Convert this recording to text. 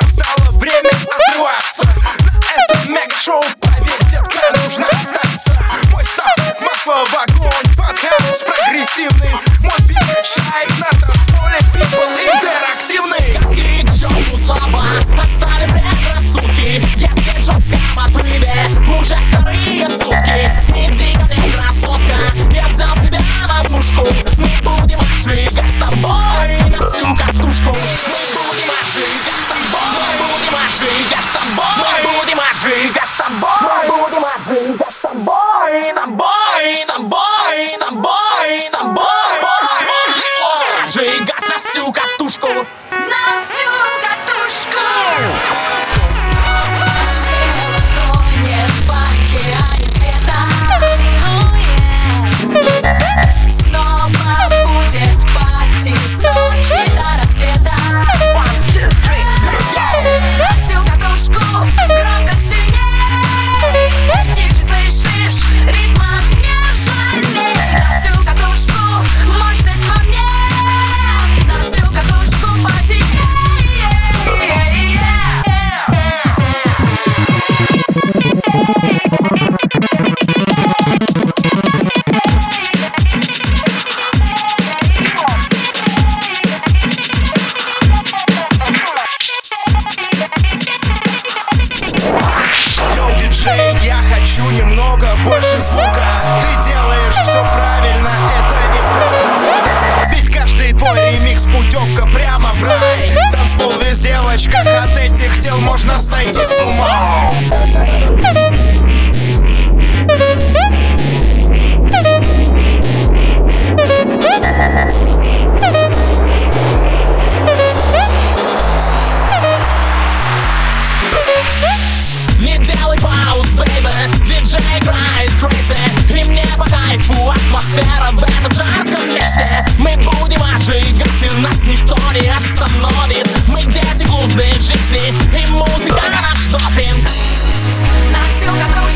my style peluca. to sumo! Не делай пауз, бейбе, диджей играет crazy И мне по кайфу атмосфера champ. Now I still got